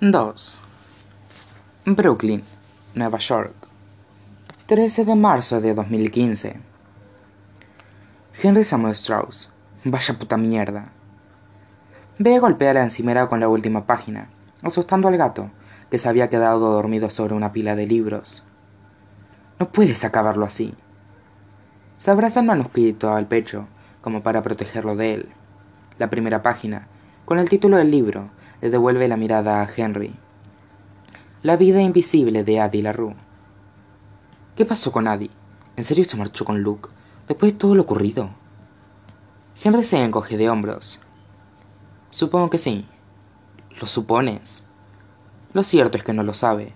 2. Brooklyn, Nueva York. 13 de marzo de 2015. Henry Samuel Strauss. Vaya puta mierda. Ve golpea la encimera con la última página, asustando al gato, que se había quedado dormido sobre una pila de libros. No puedes acabarlo así. Se abraza el manuscrito al pecho, como para protegerlo de él. La primera página, con el título del libro, le devuelve la mirada a Henry. La vida invisible de Adi LaRue. ¿Qué pasó con Adi? ¿En serio se marchó con Luke? Después de todo lo ocurrido. Henry se encoge de hombros. Supongo que sí. ¿Lo supones? Lo cierto es que no lo sabe.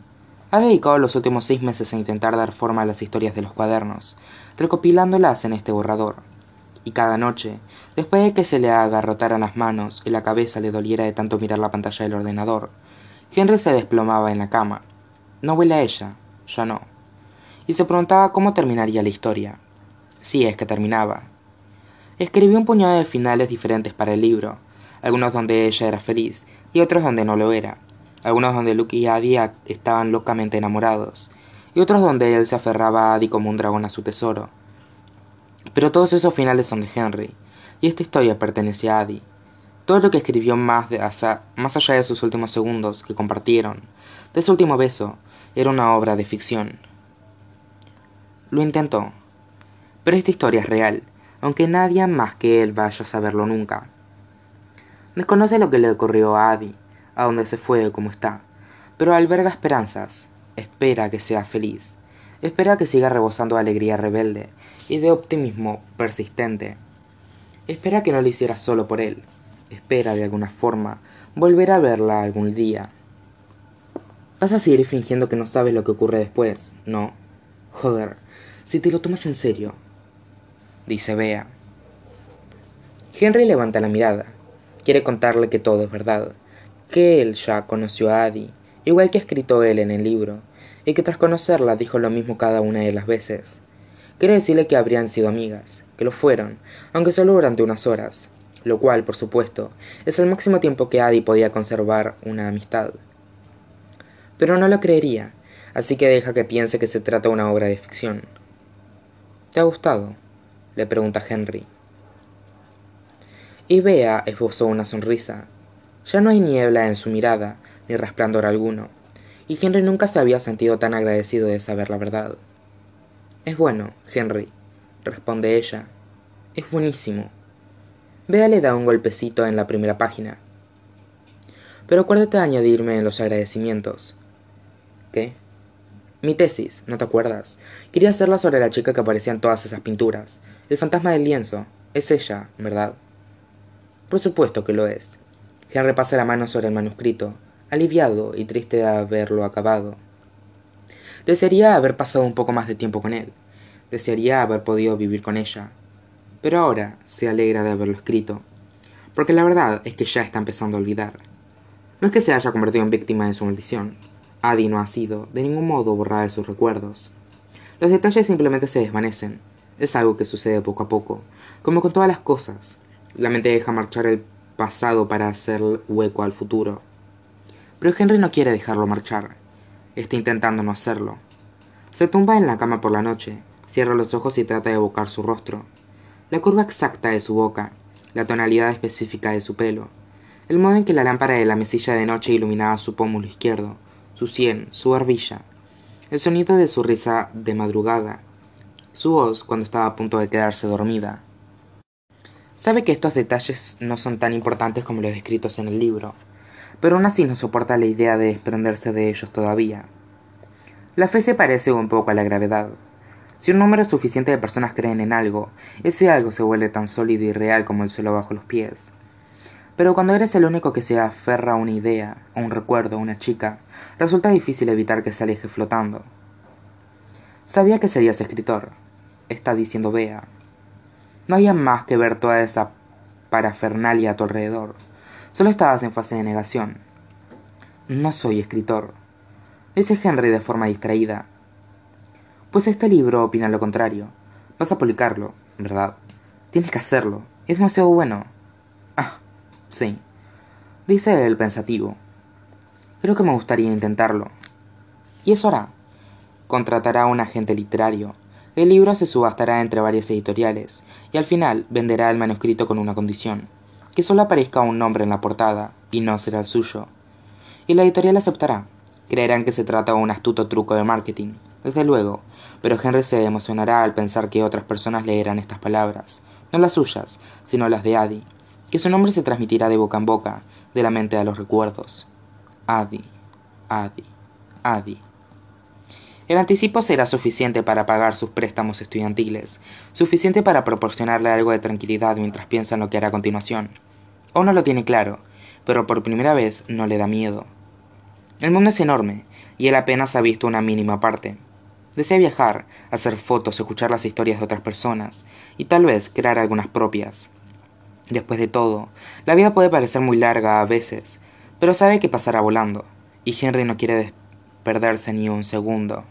Ha dedicado los últimos seis meses a intentar dar forma a las historias de los cuadernos, recopilándolas en este borrador y cada noche, después de que se le agarrotaran las manos y la cabeza le doliera de tanto mirar la pantalla del ordenador, Henry se desplomaba en la cama. No huele a ella, ya no. Y se preguntaba cómo terminaría la historia. Si es que terminaba. Escribió un puñado de finales diferentes para el libro, algunos donde ella era feliz y otros donde no lo era, algunos donde Luke y Adi estaban locamente enamorados, y otros donde él se aferraba a Adi como un dragón a su tesoro, pero todos esos finales son de Henry, y esta historia pertenece a Adi. Todo lo que escribió más, de, más allá de sus últimos segundos que compartieron, de su último beso, era una obra de ficción. Lo intentó, pero esta historia es real, aunque nadie más que él vaya a saberlo nunca. Desconoce lo que le ocurrió a Adi, a dónde se fue, cómo está, pero alberga esperanzas, espera que sea feliz, espera que siga rebosando de alegría rebelde y de optimismo persistente. Espera que no lo hiciera solo por él. Espera, de alguna forma, volver a verla algún día. Vas a seguir fingiendo que no sabes lo que ocurre después, ¿no? Joder, si te lo tomas en serio, dice Bea. Henry levanta la mirada. Quiere contarle que todo es verdad, que él ya conoció a Adi, igual que ha escrito él en el libro, y que tras conocerla dijo lo mismo cada una de las veces. Quiere decirle que habrían sido amigas, que lo fueron, aunque solo durante unas horas, lo cual, por supuesto, es el máximo tiempo que Adi podía conservar una amistad. Pero no lo creería, así que deja que piense que se trata de una obra de ficción. ¿Te ha gustado? le pregunta Henry. Y Bea esbozó una sonrisa. Ya no hay niebla en su mirada, ni resplandor alguno, y Henry nunca se había sentido tan agradecido de saber la verdad. Es bueno, Henry, responde ella. Es buenísimo. Bea le da un golpecito en la primera página. Pero acuérdate de añadirme los agradecimientos. ¿Qué? Mi tesis, ¿no te acuerdas? Quería hacerla sobre la chica que aparecía en todas esas pinturas. El fantasma del lienzo. Es ella, ¿verdad? Por supuesto que lo es. Henry pasa la mano sobre el manuscrito, aliviado y triste de haberlo acabado. Desearía haber pasado un poco más de tiempo con él. Desearía haber podido vivir con ella. Pero ahora se alegra de haberlo escrito. Porque la verdad es que ya está empezando a olvidar. No es que se haya convertido en víctima de su maldición. Adi no ha sido, de ningún modo, borrada de sus recuerdos. Los detalles simplemente se desvanecen. Es algo que sucede poco a poco. Como con todas las cosas. La mente deja marchar el pasado para hacer hueco al futuro. Pero Henry no quiere dejarlo marchar. Está intentando no hacerlo. Se tumba en la cama por la noche, cierra los ojos y trata de evocar su rostro. La curva exacta de su boca, la tonalidad específica de su pelo, el modo en que la lámpara de la mesilla de noche iluminaba su pómulo izquierdo, su sien, su barbilla, el sonido de su risa de madrugada, su voz cuando estaba a punto de quedarse dormida. Sabe que estos detalles no son tan importantes como los descritos en el libro, pero aún así no soporta la idea de desprenderse de ellos todavía. La fe se parece un poco a la gravedad. Si un número suficiente de personas creen en algo, ese algo se vuelve tan sólido y real como el suelo bajo los pies. Pero cuando eres el único que se aferra a una idea, a un recuerdo, a una chica, resulta difícil evitar que se aleje flotando. Sabía que serías escritor, está diciendo Bea. No había más que ver toda esa parafernalia a tu alrededor. Solo estabas en fase de negación. No soy escritor, dice Henry de forma distraída. Pues este libro opina lo contrario. Vas a publicarlo, ¿verdad? Tienes que hacerlo. Es demasiado bueno. Ah, sí, dice él pensativo. Creo que me gustaría intentarlo. Y eso hará. Contratará a un agente literario. El libro se subastará entre varias editoriales y al final venderá el manuscrito con una condición, que solo aparezca un nombre en la portada y no será el suyo. Y la editorial aceptará. Creerán que se trata de un astuto truco de marketing, desde luego, pero Henry se emocionará al pensar que otras personas leerán estas palabras, no las suyas, sino las de Adi, que su nombre se transmitirá de boca en boca, de la mente a los recuerdos. Adi, Adi, Adi. El anticipo será suficiente para pagar sus préstamos estudiantiles, suficiente para proporcionarle algo de tranquilidad mientras piensa en lo que hará a continuación. Aún no lo tiene claro, pero por primera vez no le da miedo. El mundo es enorme, y él apenas ha visto una mínima parte. Desea viajar, hacer fotos, escuchar las historias de otras personas, y tal vez crear algunas propias. Después de todo, la vida puede parecer muy larga a veces, pero sabe que pasará volando, y Henry no quiere perderse ni un segundo.